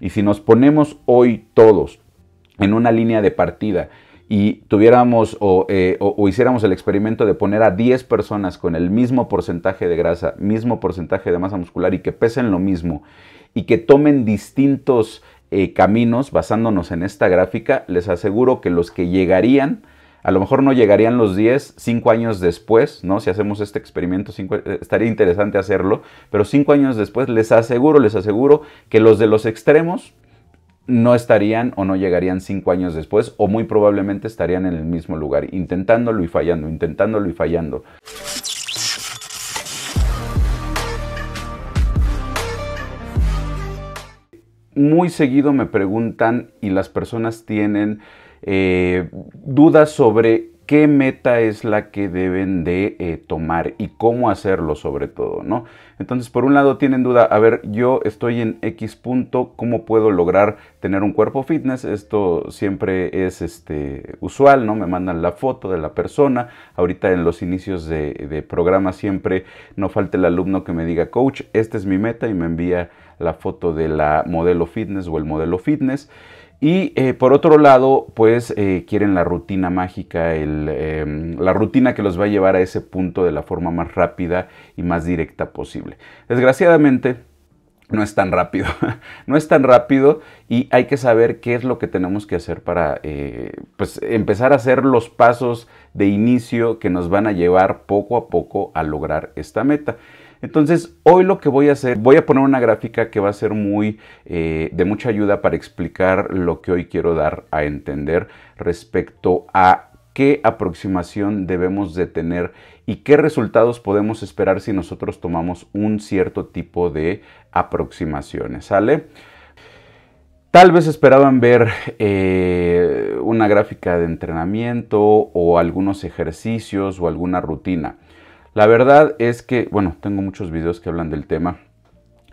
Y si nos ponemos hoy todos en una línea de partida y tuviéramos eh, o, hiciéramos el experimento de poner a 10 personas con el mismo porcentaje de grasa, mismo porcentaje de masa muscular y que pesen lo mismo y que tomen distintos eh, caminos basándonos en esta gráfica, les aseguro que los que llegarían, a lo mejor no llegarían los 10, 5 años después, ¿no? Si hacemos este experimento, eh, estaría interesante hacerlo, pero 5 años después les aseguro, les aseguro que los de los extremos no estarían o no llegarían cinco años después o muy probablemente estarían en el mismo lugar, intentándolo y fallando, intentándolo y fallando. Muy seguido me preguntan y las personas tienen eh, dudas sobre qué meta es la que deben de eh, tomar y cómo hacerlo sobre todo, ¿no? Entonces, por un lado tienen duda, a ver, yo estoy en X punto, ¿cómo puedo lograr tener un cuerpo fitness? Esto siempre es este, usual, ¿no? Me mandan la foto de la persona. Ahorita en los inicios de, de programa siempre no falta el alumno que me diga, coach, esta es mi meta y me envía la foto de la modelo fitness o el modelo fitness. Y eh, por otro lado, pues eh, quieren la rutina mágica, em, la rutina que los va a llevar a ese punto de la forma más rápida y más directa posible. Desgraciadamente, no es tan rápido, no es tan rápido y hay que saber qué es lo que tenemos que hacer para eh, pues, empezar a hacer los pasos de inicio que nos van a llevar poco a poco a lograr esta meta. Entonces, hoy lo que voy a hacer, voy a poner una gráfica que va a ser muy eh, de mucha ayuda para explicar lo que hoy quiero dar a entender respecto a qué aproximación debemos de tener y qué resultados podemos esperar si nosotros tomamos un cierto tipo de aproximaciones, ¿sale? Tal vez esperaban ver eh, una gráfica de entrenamiento o algunos ejercicios o alguna rutina. La verdad es que, bueno, tengo muchos videos que hablan del tema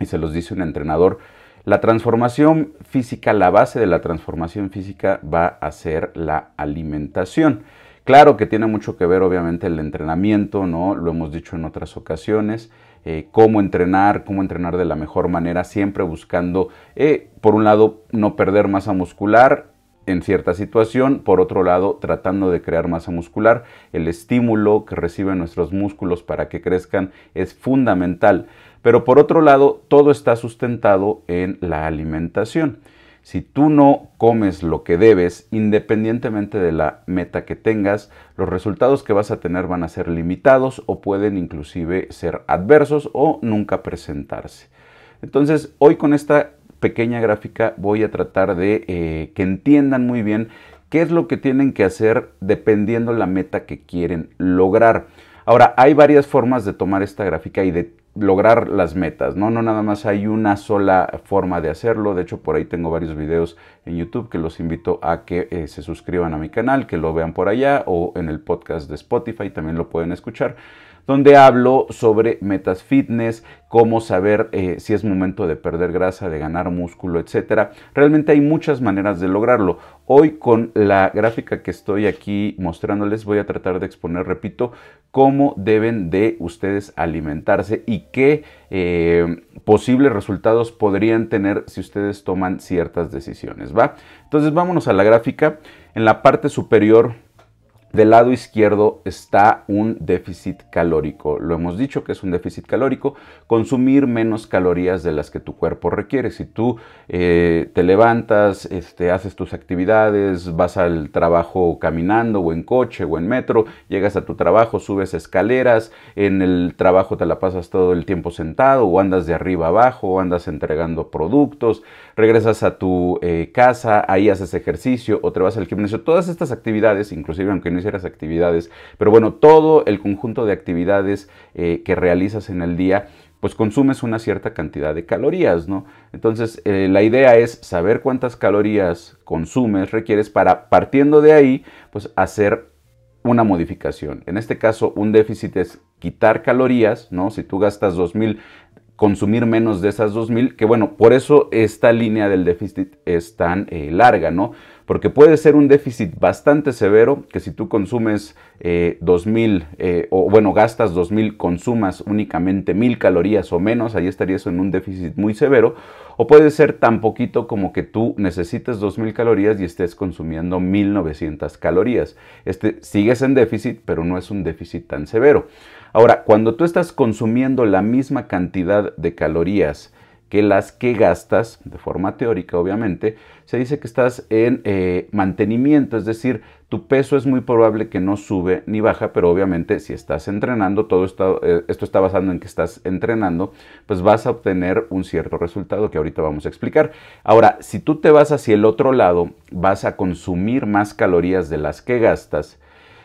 y se los dice un entrenador. La transformación física, la base de la transformación física va a ser la alimentación. Claro que tiene mucho que ver obviamente el entrenamiento, ¿no? Lo hemos dicho en otras ocasiones. Eh, cómo entrenar, cómo entrenar de la mejor manera, siempre buscando, eh, por un lado, no perder masa muscular en cierta situación, por otro lado, tratando de crear masa muscular, el estímulo que reciben nuestros músculos para que crezcan es fundamental. Pero por otro lado, todo está sustentado en la alimentación. Si tú no comes lo que debes, independientemente de la meta que tengas, los resultados que vas a tener van a ser limitados o pueden inclusive ser adversos o nunca presentarse. Entonces, hoy con esta pequeña gráfica voy a tratar de eh, que entiendan muy bien qué es lo que tienen que hacer dependiendo la meta que quieren lograr. Ahora, hay varias formas de tomar esta gráfica y de lograr las metas, ¿no? No nada más hay una sola forma de hacerlo. De hecho, por ahí tengo varios videos en YouTube que los invito a que eh, se suscriban a mi canal, que lo vean por allá o en el podcast de Spotify también lo pueden escuchar donde hablo sobre metas fitness, cómo saber eh, si es momento de perder grasa, de ganar músculo, etc. Realmente hay muchas maneras de lograrlo. Hoy con la gráfica que estoy aquí mostrándoles voy a tratar de exponer, repito, cómo deben de ustedes alimentarse y qué eh, posibles resultados podrían tener si ustedes toman ciertas decisiones, ¿va? Entonces vámonos a la gráfica. En la parte superior del lado izquierdo está un déficit calórico. Lo hemos dicho que es un déficit calórico, consumir menos calorías de las que tu cuerpo requiere. Si tú eh, te levantas, este, haces tus actividades, vas al trabajo caminando o en coche o en metro, llegas a tu trabajo, subes escaleras, en el trabajo te la pasas todo el tiempo sentado o andas de arriba abajo o andas entregando productos, regresas a tu eh, casa, ahí haces ejercicio o te vas al gimnasio. Todas estas actividades, inclusive aunque no actividades, pero bueno, todo el conjunto de actividades eh, que realizas en el día, pues consumes una cierta cantidad de calorías, ¿no? Entonces, eh, la idea es saber cuántas calorías consumes, requieres para, partiendo de ahí, pues hacer una modificación. En este caso, un déficit es quitar calorías, ¿no? Si tú gastas 2000, consumir menos de esas 2000, que bueno, por eso esta línea del déficit es tan eh, larga, ¿no? Porque puede ser un déficit bastante severo, que si tú consumes 2000, eh, o bueno, gastas 2000, consumas únicamente 1000 calorías o menos, ahí estarías en un déficit muy severo. O puede ser tan poquito como que tú necesites 2000 calorías y estés consumiendo 1900 calorías. Este sigues en déficit, pero no es un déficit tan severo. Ahora, cuando tú estás consumiendo la misma cantidad de calorías que las que gastas, de forma teórica obviamente, se dice que estás en eh, mantenimiento, es decir, tu peso es muy probable que no sube ni baja, pero obviamente si estás entrenando, todo esto, eh, esto está basado en que estás entrenando, pues vas a obtener un cierto resultado que ahorita vamos a explicar. Ahora, si tú te vas hacia el otro lado, vas a consumir más calorías de las que gastas,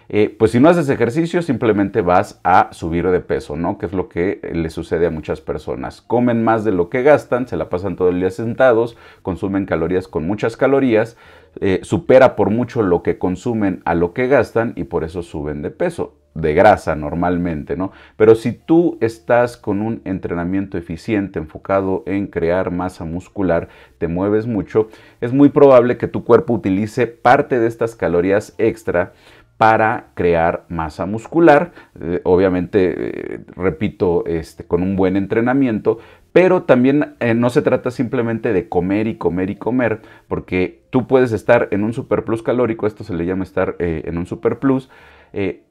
eh, pues si no haces ejercicio, simplemente vas a subir de peso, ¿no? Que es lo que le sucede a muchas personas. Comen más de lo que gastan, se la pasan todo el día sentados, consumen calorías con muchas calorías, eh, supera por mucho lo que consumen a lo que gastan y por eso suben de peso de grasa normalmente, ¿no? Pero si tú estás con un entrenamiento eficiente enfocado en crear masa muscular, te mueves mucho, es muy probable que tu cuerpo utilice parte de estas calorías extra para crear masa muscular, eh, obviamente, eh, repito, este, con un buen entrenamiento, pero también eh, no se trata simplemente de comer y comer y comer, porque tú puedes estar en un superplus calórico, esto se le llama estar en un superplus,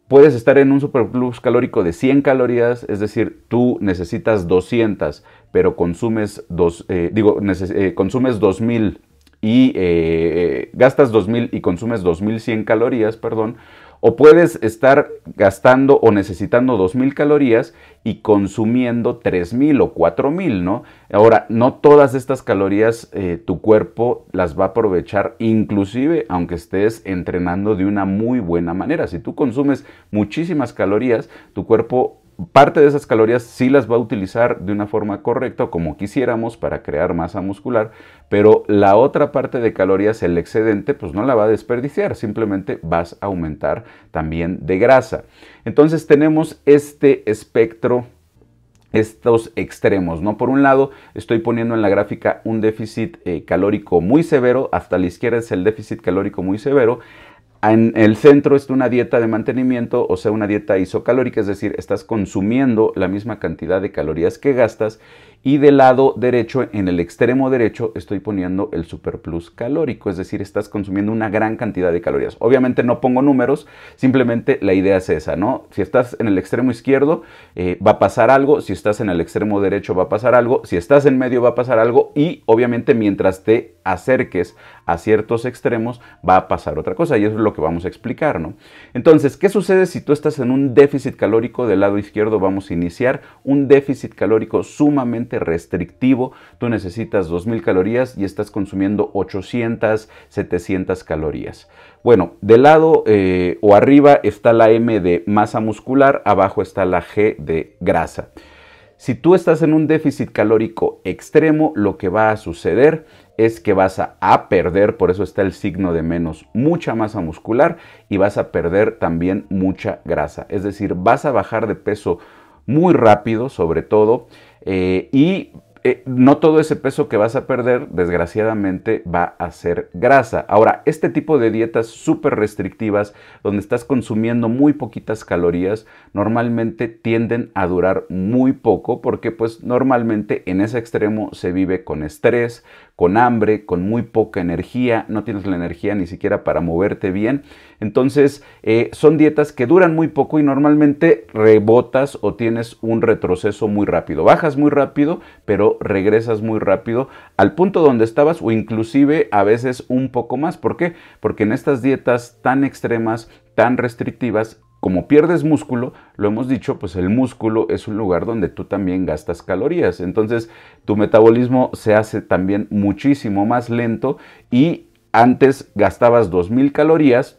puedes estar en un superplus calórico de 100 calorías, es decir, tú necesitas 200, pero consumes, dos, digo, consumes 2000 y eh, gastas 2000 y consumes 2100 calorías, perdón, o puedes estar gastando o necesitando 2000 calorías y consumiendo 3000 o 4000, ¿no? Ahora, no todas estas calorías eh, tu cuerpo las va a aprovechar, inclusive aunque estés entrenando de una muy buena manera. Si tú consumes muchísimas calorías, tu cuerpo parte de esas calorías sí las va a utilizar de una forma correcta como quisiéramos para crear masa muscular, pero la otra parte de calorías, el excedente, pues no la va a desperdiciar, simplemente vas a aumentar también de grasa. Entonces tenemos este espectro estos extremos, ¿no? Por un lado, estoy poniendo en la gráfica un déficit eh, calórico muy severo, hasta la izquierda es el déficit calórico muy severo, en el centro está una dieta de mantenimiento, o sea, una dieta isocalórica, es decir, estás consumiendo la misma cantidad de calorías que gastas y del lado derecho, en el extremo derecho, estoy poniendo el superplus calórico, es decir, estás consumiendo una gran cantidad de calorías. Obviamente no pongo números, simplemente la idea es esa, ¿no? Si estás en el extremo izquierdo, eh, va a pasar algo, si estás en el extremo derecho, va a pasar algo, si estás en medio, va a pasar algo, y obviamente mientras te acerques a ciertos extremos, va a pasar otra cosa, y eso es lo que vamos a explicar, ¿no? Entonces, ¿qué sucede si tú estás en un déficit calórico del lado izquierdo? Vamos a iniciar un déficit calórico sumamente restrictivo, tú necesitas 2000 calorías y estás consumiendo 800, 700 calorías. Bueno, del lado eh, o arriba está la M de masa muscular, abajo está la G de grasa. Si tú estás en un déficit calórico extremo, lo que va a suceder es que vas a, a, perder, por eso está el signo de menos, mucha masa muscular y vas a perder también mucha grasa. Es decir, vas a bajar de peso muy rápido, sobre todo, eh, y eh, no todo ese peso que vas a perder, desgraciadamente, va a ser grasa. Ahora, este tipo de dietas súper restrictivas, donde estás consumiendo muy poquitas calorías, normalmente tienden a durar muy poco, porque pues normalmente en ese extremo se vive con estrés, con hambre, con muy poca energía, no tienes la energía ni siquiera para moverte bien. Entonces, eh, son dietas que duran muy poco y normalmente rebotas o tienes un retroceso muy rápido. Bajas muy rápido, pero regresas muy rápido al punto donde estabas o inclusive a veces un poco más. ¿Por qué? Porque en estas dietas tan extremas, tan restrictivas, como pierdes músculo, lo hemos dicho, pues el músculo es un lugar donde tú también gastas calorías. Entonces tu metabolismo se hace también muchísimo más lento y antes gastabas 2.000 calorías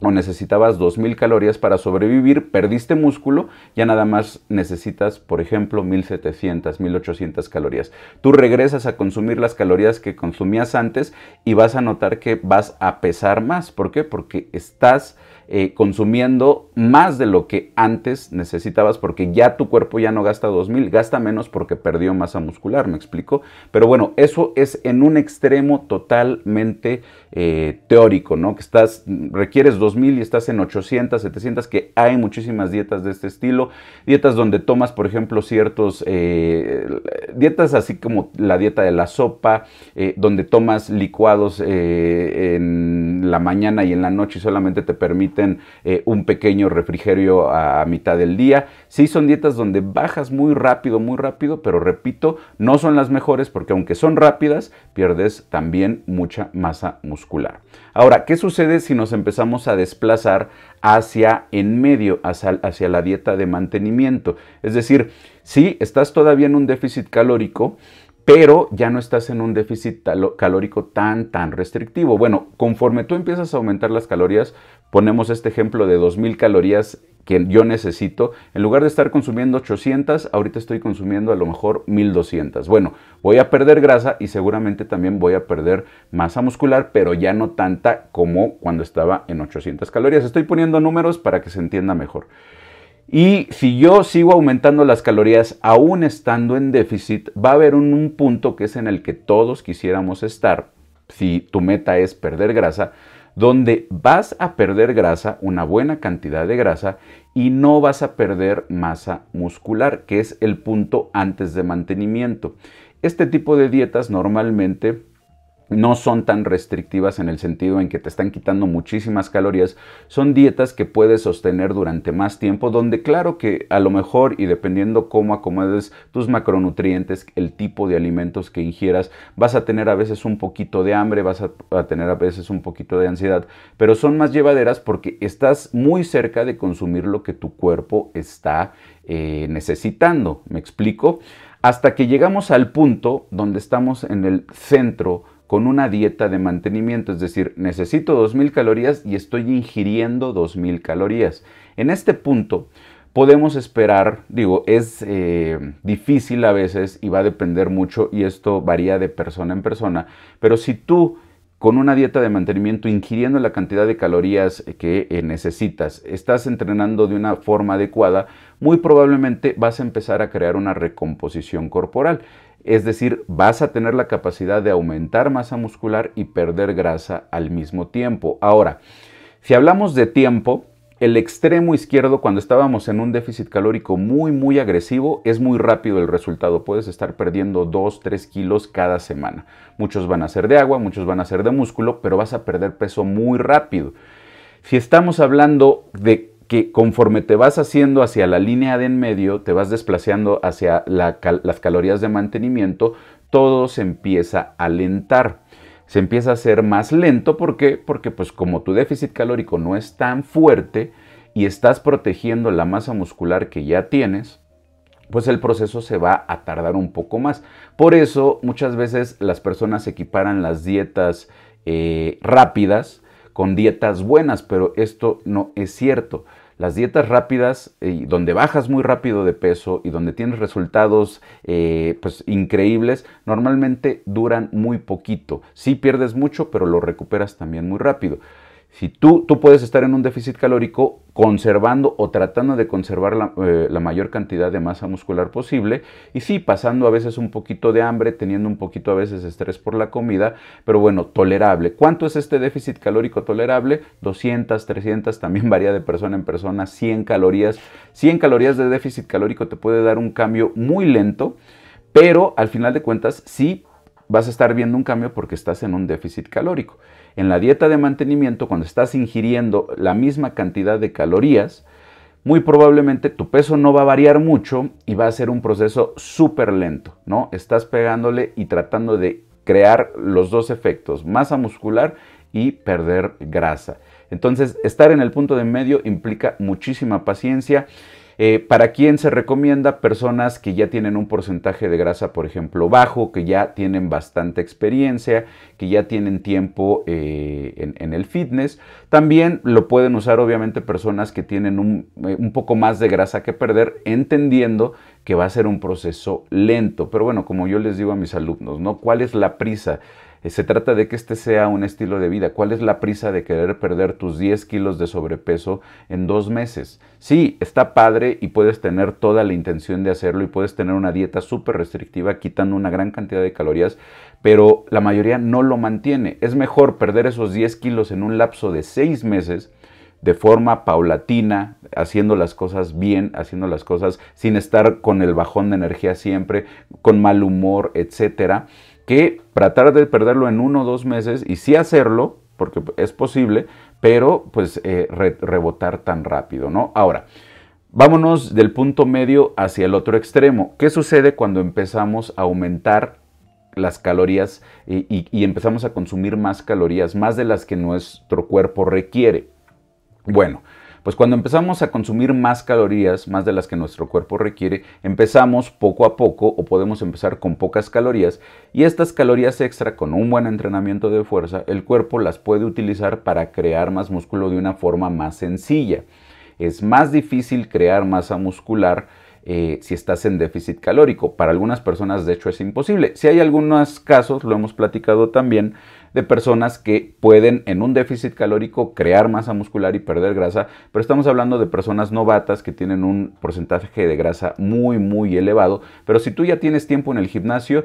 o necesitabas 2.000 calorías para sobrevivir, perdiste músculo, ya nada más necesitas, por ejemplo, 1.700, 1.800 calorías. Tú regresas a consumir las calorías que consumías antes y vas a notar que vas a pesar más. ¿Por qué? Porque estás eh, consumiendo más de lo que antes necesitabas porque ya tu cuerpo ya no gasta 2000, gasta menos porque perdió masa muscular, me explico. Pero bueno, eso es en un extremo totalmente eh, teórico, ¿no? Que estás, requieres 2000 y estás en 800, 700, que hay muchísimas dietas de este estilo, dietas donde tomas, por ejemplo, ciertos, eh, dietas así como la dieta de la sopa, donde tomas licuados en la mañana y en la noche y solamente te permite eh, un pequeño refrigerio a, mitad del día. Sí son dietas donde bajas muy rápido, muy rápido, pero repito, no son las mejores porque aunque son rápidas, pierdes también mucha masa muscular. Ahora, ¿qué sucede si nos empezamos a desplazar hacia en medio, hacia, hacia la dieta de mantenimiento? Es decir, si estás todavía en un déficit calórico, pero ya no estás en un déficit calórico tan, tan restrictivo. Bueno, conforme tú empiezas a aumentar las calorías, ponemos este ejemplo de 2000 calorías que yo necesito, en lugar de estar consumiendo 800, ahorita estoy consumiendo a lo mejor 1200. Bueno, voy a perder grasa y seguramente también voy a perder masa muscular, pero ya no tanta como cuando estaba en 800 calorías. Estoy poniendo números para que se entienda mejor. Y si yo sigo aumentando las calorías aún estando en déficit, va a haber un, un punto que es en el que todos quisiéramos estar, si tu meta es perder grasa, donde vas a perder grasa, una buena cantidad de grasa, y no vas a perder masa muscular, que es el punto antes de mantenimiento. Este tipo de dietas normalmente no son tan restrictivas en el sentido en que te están quitando muchísimas calorías, son dietas que puedes sostener durante más tiempo, donde claro que a lo mejor y dependiendo cómo acomodes tus macronutrientes, el tipo de alimentos que ingieras, vas a tener a veces un poquito de hambre, vas a, tener a veces un poquito de ansiedad, pero son más llevaderas porque estás muy cerca de consumir lo que tu cuerpo está eh, necesitando, ¿me explico? Hasta que llegamos al punto donde estamos en el centro, con una dieta de mantenimiento, es decir, necesito 2.000 calorías y estoy ingiriendo 2.000 calorías. En este punto podemos esperar, digo, es eh, difícil a veces y va a depender mucho y esto varía de persona en persona, pero si tú con una dieta de mantenimiento, ingiriendo la cantidad de calorías que eh, necesitas, estás entrenando de una forma adecuada, muy probablemente vas a empezar a crear una recomposición corporal. Es decir, vas a tener la capacidad de aumentar masa muscular y perder grasa al mismo tiempo. Ahora, si hablamos de tiempo, el extremo izquierdo, cuando estábamos en un déficit calórico muy, muy agresivo, es muy rápido el resultado. Puedes estar perdiendo 2, 3 kilos cada semana. Muchos van a ser de agua, muchos van a ser de músculo, pero vas a perder peso muy rápido. Si estamos hablando de que conforme te vas haciendo hacia la línea de en medio, te vas desplazando hacia las calorías de mantenimiento, todo se empieza a alentar. Se empieza a hacer más lento, ¿por qué? Porque pues como tu déficit calórico no es tan fuerte y estás protegiendo la masa muscular que ya tienes, pues el proceso se va a tardar un poco más. Por eso muchas veces las personas equiparan las dietas eh, rápidas con dietas buenas, pero esto no es cierto. Las dietas rápidas, eh, donde bajas muy rápido de peso y donde tienes resultados eh, pues, increíbles, normalmente duran muy poquito. Sí pierdes mucho, pero lo recuperas también muy rápido. Si tú, tú puedes estar en un déficit calórico conservando o tratando de conservar la, eh, la, mayor cantidad de masa muscular posible y sí, pasando a veces un poquito de hambre, teniendo un poquito a veces estrés por la comida, pero bueno, tolerable. ¿Cuánto es este déficit calórico tolerable? 200, 300, también varía de persona en persona, 100 calorías. 100 calorías de déficit calórico te puede dar un cambio muy lento, pero al final de cuentas sí vas a estar viendo un cambio porque estás en un déficit calórico. En la dieta de mantenimiento, cuando estás ingiriendo la misma cantidad de calorías, muy probablemente tu peso no va a variar mucho y va a ser un proceso súper lento, ¿no? Estás pegándole y tratando de crear los dos efectos, masa muscular y perder grasa. Entonces, estar en el punto de medio implica muchísima paciencia eh, ¿Para quién se recomienda? Personas que ya tienen un porcentaje de grasa, por ejemplo, bajo, que ya tienen bastante experiencia, que ya tienen tiempo eh, en, el fitness. También lo pueden usar, obviamente, personas que tienen un, eh, un poco más de grasa que perder, entendiendo que va a ser un proceso lento. Pero bueno, como yo les digo a mis alumnos, ¿no? ¿Cuál es la prisa? Eh, se trata de que este sea un estilo de vida. ¿Cuál es la prisa de querer perder tus 10 kilos de sobrepeso en dos meses? Sí, está padre y puedes tener toda la intención de hacerlo y puedes tener una dieta súper restrictiva quitando una gran cantidad de calorías, pero la mayoría no lo mantiene. Es mejor perder esos 10 kilos en un lapso de 6 meses de forma paulatina, haciendo las cosas bien, haciendo las cosas sin estar con el bajón de energía siempre, con mal humor, etcétera, que tratar de perderlo en uno o dos meses y sí hacerlo, porque es posible, pero pues eh, rebotar tan rápido, ¿no? Ahora, vámonos del punto medio hacia el otro extremo. ¿Qué sucede cuando empezamos a aumentar las calorías y empezamos a consumir más calorías, más de las que nuestro cuerpo requiere? Bueno, pues cuando empezamos a consumir más calorías, más de las que nuestro cuerpo requiere, empezamos poco a poco o podemos empezar con pocas calorías y estas calorías extra con un buen entrenamiento de fuerza, el cuerpo las puede utilizar para crear más músculo de una forma más sencilla. Es más difícil crear masa muscular eh, si estás en déficit calórico. Para algunas personas, de hecho, es imposible. Si hay algunos casos, lo hemos platicado también, de personas que pueden en un déficit calórico crear masa muscular y perder grasa, pero estamos hablando de personas novatas que tienen un porcentaje de grasa muy, muy elevado. Pero si tú ya tienes tiempo en el gimnasio,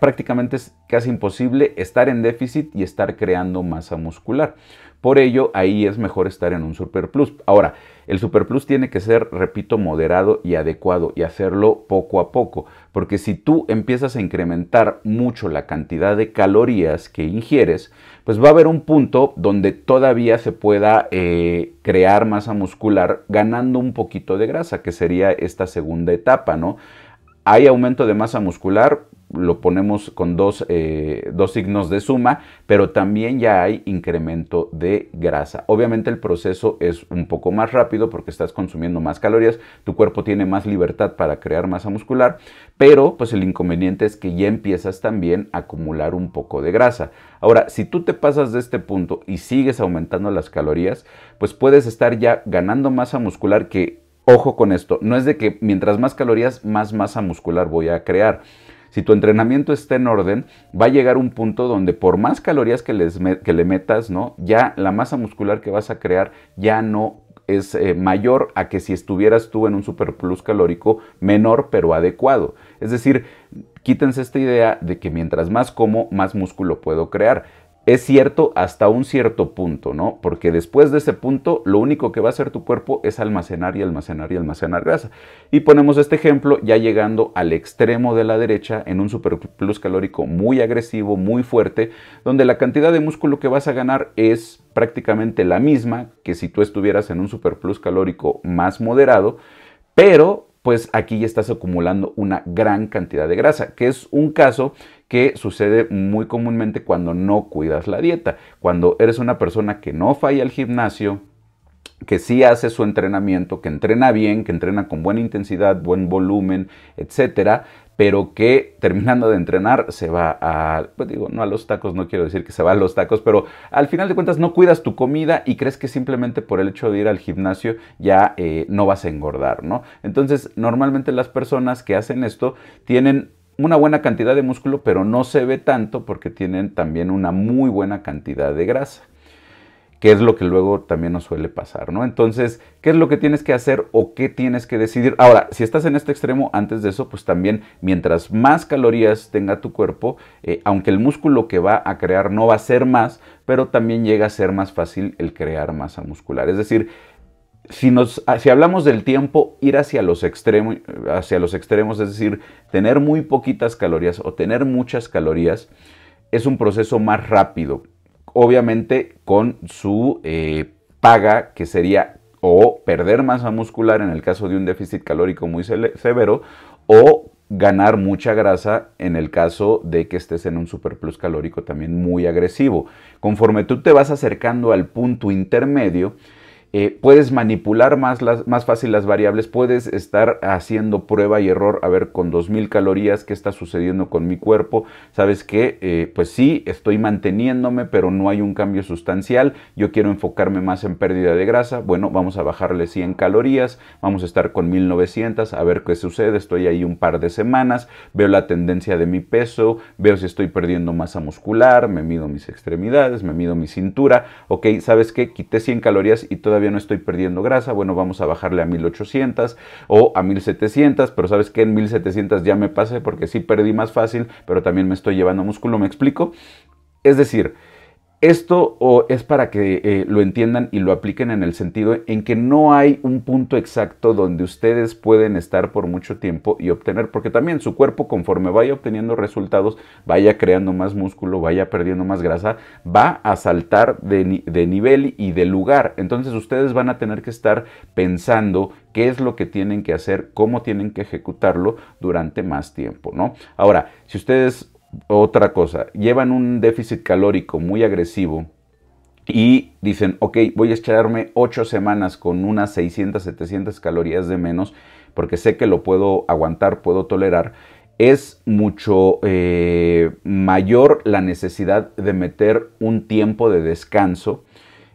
prácticamente es casi imposible estar en déficit y estar creando masa muscular. Por ello, ahí es mejor estar en un Super Plus. Ahora, el Super Plus tiene que ser, repito, moderado y adecuado y hacerlo poco a poco, porque si tú empiezas a incrementar mucho la cantidad de calorías que ingieres, pues va a haber un punto donde todavía se pueda eh, crear masa muscular ganando un poquito de grasa, que sería esta segunda etapa, ¿no? Hay aumento de masa muscular, lo ponemos con eh, dos, signos de suma, pero también ya hay incremento de grasa. Obviamente el proceso es un poco más rápido porque estás consumiendo más calorías, tu cuerpo tiene más libertad para crear masa muscular, pero pues el inconveniente es que ya empiezas también a acumular un poco de grasa. Ahora, si tú te pasas de este punto y sigues aumentando las calorías, pues puedes estar ya ganando masa muscular que, ojo con esto, no es de que mientras más calorías, más masa muscular voy a crear si tu entrenamiento está en orden, va a llegar un punto donde por más calorías que, le metas, ¿no? Ya la masa muscular que vas a crear ya no es eh, mayor a que si estuvieras tú en un superplus calórico menor pero adecuado. Es decir, quítense esta idea de que mientras más como, más músculo puedo crear es cierto hasta un cierto punto, ¿no? Porque después de ese punto, lo único que va a hacer tu cuerpo es almacenar y almacenar y almacenar grasa. Y ponemos este ejemplo ya llegando al extremo de la derecha en un superplus calórico muy agresivo, muy fuerte, donde la cantidad de músculo que vas a ganar es prácticamente la misma que si tú estuvieras en un superplus calórico más moderado, pero pues aquí ya estás acumulando una gran cantidad de grasa, que es un caso que sucede muy comúnmente cuando no cuidas la dieta. Cuando eres una persona que no falla al gimnasio, que sí hace su entrenamiento, que entrena bien, que entrena con buena intensidad, buen volumen, etcétera, pero que terminando de entrenar se va a, pues digo, no a los tacos, no quiero decir que se va a los tacos, pero al final de cuentas no cuidas tu comida y crees que simplemente por el hecho de ir al gimnasio ya eh, no vas a engordar, ¿no? Entonces, normalmente las personas que hacen esto tienen una buena cantidad de músculo, pero no se ve tanto porque tienen también una muy buena cantidad de grasa que es lo que luego también nos suele pasar, ¿no? Entonces, ¿qué es lo que tienes que hacer o qué tienes que decidir? Ahora, si estás en este extremo, antes de eso, pues también mientras más calorías tenga tu cuerpo, eh, aunque el músculo que va a crear no va a ser más, pero también llega a ser más fácil el crear masa muscular. Es decir, si, nos, ah, si hablamos del tiempo, ir hacia los, hacia los extremos, es decir, tener muy poquitas calorías o tener muchas calorías, es un proceso más rápido obviamente con su eh, paga, que sería o perder masa muscular en el caso de un déficit calórico muy severo, o ganar mucha grasa en el caso de que estés en un superplus calórico también muy agresivo. Conforme tú te vas acercando al punto intermedio, eh, puedes manipular más, las, más fácil las variables, puedes estar haciendo prueba y error, a ver, con 2000 calorías, qué está sucediendo con mi cuerpo. Sabes que, eh, pues sí, estoy manteniéndome, pero no hay un cambio sustancial. Yo quiero enfocarme más en pérdida de grasa. Bueno, vamos a bajarle 100 calorías, vamos a estar con 1900, a ver qué sucede. Estoy ahí un par de semanas, veo la tendencia de mi peso, veo si estoy perdiendo masa muscular, me mido mis extremidades, me mido mi cintura. Ok, ¿sabes qué? Quité 100 calorías y todavía todavía no estoy perdiendo grasa, bueno, vamos a bajarle a 1800 o a 1700, pero sabes que en 1700 ya me pasé porque sí perdí más fácil, pero también me estoy llevando músculo, ¿me explico? Es decir, esto es para que eh, lo entiendan y lo apliquen en el sentido en que no hay un punto exacto donde ustedes pueden estar por mucho tiempo y obtener, porque también su cuerpo conforme vaya obteniendo resultados, vaya creando más músculo, vaya perdiendo más grasa, va a saltar de, de nivel y de lugar. Entonces ustedes van a tener que estar pensando qué es lo que tienen que hacer, cómo tienen que ejecutarlo durante más tiempo, ¿no? Ahora, si ustedes otra cosa, llevan un déficit calórico muy agresivo y dicen, ok, voy a echarme 8 semanas con unas 600, 700 calorías de menos porque sé que lo puedo aguantar, puedo tolerar, es mucho eh, mayor la necesidad de meter un tiempo de descanso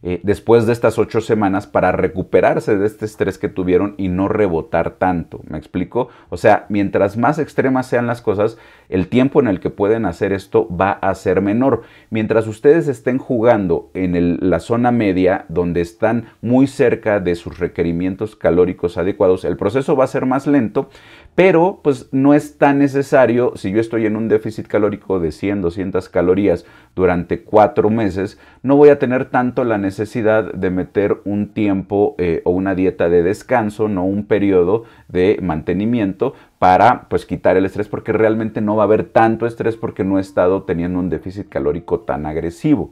eh, después de estas ocho semanas para recuperarse de este estrés que tuvieron y no rebotar tanto. ¿Me explico? O sea, mientras más extremas sean las cosas, el tiempo en el que pueden hacer esto va a ser menor. Mientras ustedes estén jugando en la zona media, donde están muy cerca de sus requerimientos calóricos adecuados, el proceso va a ser más lento, pero pues no es tan necesario, si yo estoy en un déficit calórico de 100, 200 calorías durante cuatro meses, no voy a tener tanto la necesidad de meter un tiempo eh, o una dieta de descanso, no un periodo de mantenimiento para pues quitar el estrés porque realmente no va a haber tanto estrés porque no he estado teniendo un déficit calórico tan agresivo.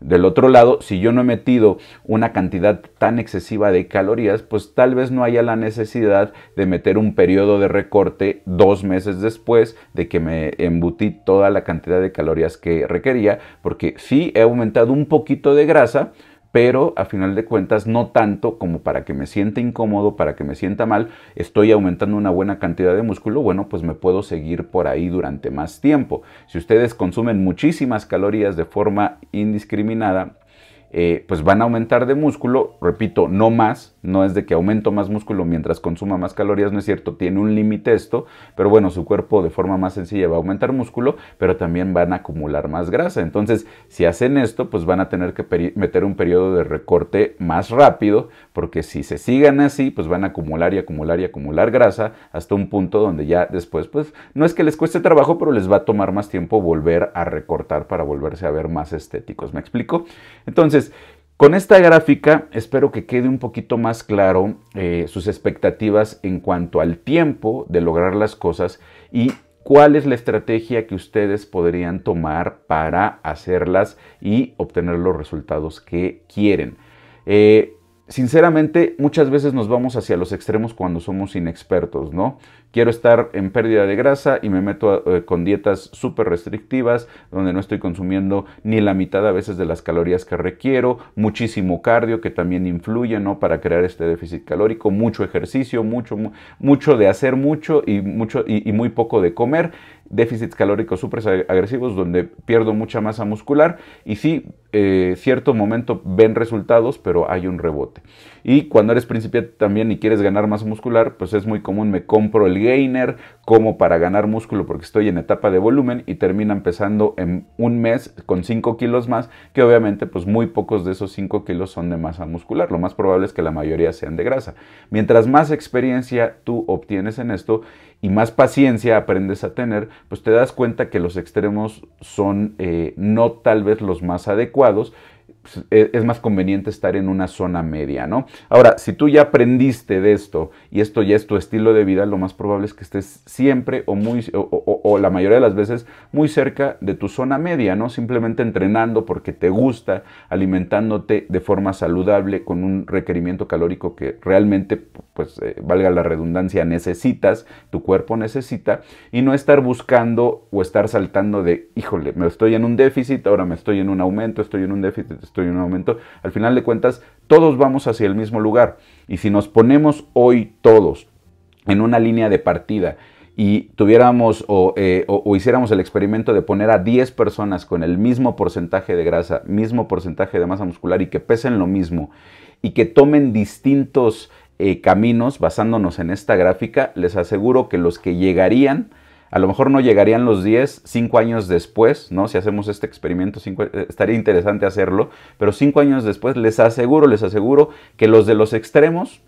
Del otro lado, si yo no he metido una cantidad tan excesiva de calorías, pues tal vez no haya la necesidad de meter un periodo de recorte dos meses después de que me embutí toda la cantidad de calorías que requería, porque sí he aumentado un poquito de grasa, pero a final de cuentas no tanto como para que me sienta incómodo, para que me sienta mal, estoy aumentando una buena cantidad de músculo, bueno, pues me puedo seguir por ahí durante más tiempo. Si ustedes consumen muchísimas calorías de forma indiscriminada, eh, pues van a aumentar de músculo, repito, no más, no es de que aumento más músculo mientras consuma más calorías, no es cierto, tiene un límite esto, pero bueno, su cuerpo de forma más sencilla va a aumentar músculo, pero también van a acumular más grasa. Entonces, si hacen esto, pues van a tener que meter un periodo de recorte más rápido, porque si se sigan así, pues van a acumular y acumular y acumular grasa hasta un punto donde ya después, pues no es que les cueste trabajo, pero les va a tomar más tiempo volver a recortar para volverse a ver más estéticos. ¿Me explico? Entonces, con esta gráfica espero que quede un poquito más claro eh, sus expectativas en cuanto al tiempo de lograr las cosas y cuál es la estrategia que ustedes podrían tomar para hacerlas y obtener los resultados que quieren. Eh, sinceramente, muchas veces nos vamos hacia los extremos cuando somos inexpertos, ¿no? Quiero estar en pérdida de grasa y me meto eh, con dietas súper restrictivas, donde no estoy consumiendo ni la mitad a veces de las calorías que requiero, muchísimo cardio que también influye, ¿no? Para crear este déficit calórico, mucho ejercicio, mucho, mucho de hacer mucho y, mucho, y muy poco de comer déficits calóricos súper agresivos donde pierdo mucha masa muscular y sí, eh, cierto momento ven resultados, pero hay un rebote. Y cuando eres principiante también y quieres ganar masa muscular, pues es muy común, me compro el gainer como para ganar músculo porque estoy en etapa de volumen y termina empezando en un mes con 5 kilos más, que obviamente pues muy pocos de esos 5 kilos son de masa muscular. Lo más probable es que la mayoría sean de grasa. Mientras más experiencia tú obtienes en esto, y más paciencia aprendes a tener, pues te das cuenta que los extremos son eh, no tal vez los más adecuados pues, e, es más conveniente estar en una zona media, ¿no? Ahora, si tú ya aprendiste de esto y esto ya es tu estilo de vida, lo más probable es que estés siempre o muy o, la mayoría de las veces muy cerca de tu zona media, ¿no? Simplemente entrenando porque te gusta, alimentándote de forma saludable con un requerimiento calórico que realmente, pues, eh, valga la redundancia, necesitas, tu cuerpo necesita y no estar buscando o estar saltando de, híjole, me estoy en un déficit, ahora me estoy en un aumento, estoy en un déficit, en un aumento, al final de cuentas todos vamos hacia el mismo lugar. Y si nos ponemos hoy todos en una línea de partida y tuviéramos eh, o, hiciéramos el experimento de poner a 10 personas con el mismo porcentaje de grasa, mismo porcentaje de masa muscular y que pesen lo mismo y que tomen distintos eh, caminos basándonos en esta gráfica, les aseguro que los que llegarían, a lo mejor no llegarían los 10, 5 años después, ¿no? Si hacemos este experimento, eh, estaría interesante hacerlo, pero 5 años después les aseguro, les aseguro que los de los extremos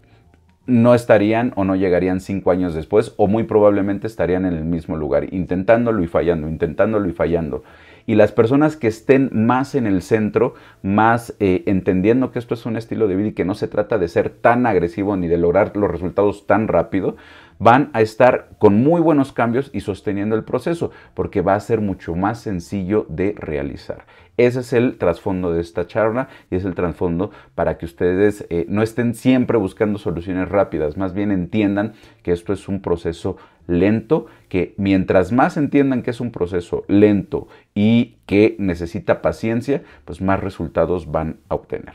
no estarían o no llegarían cinco años después o muy probablemente estarían en el mismo lugar, intentándolo y fallando, intentándolo y fallando. Y las personas que estén más en el centro, más eh, entendiendo que esto es un estilo de vida y que no se trata de ser tan agresivo ni de lograr los resultados tan rápido, van a estar con muy buenos cambios y sosteniendo el proceso, porque va a ser mucho más sencillo de realizar. Ese es el trasfondo de esta charla y es el trasfondo para que ustedes eh, no estén siempre buscando soluciones rápidas, más bien entiendan que esto es un proceso lento, que mientras más entiendan que es un proceso lento y que necesita paciencia, pues más resultados van a obtener.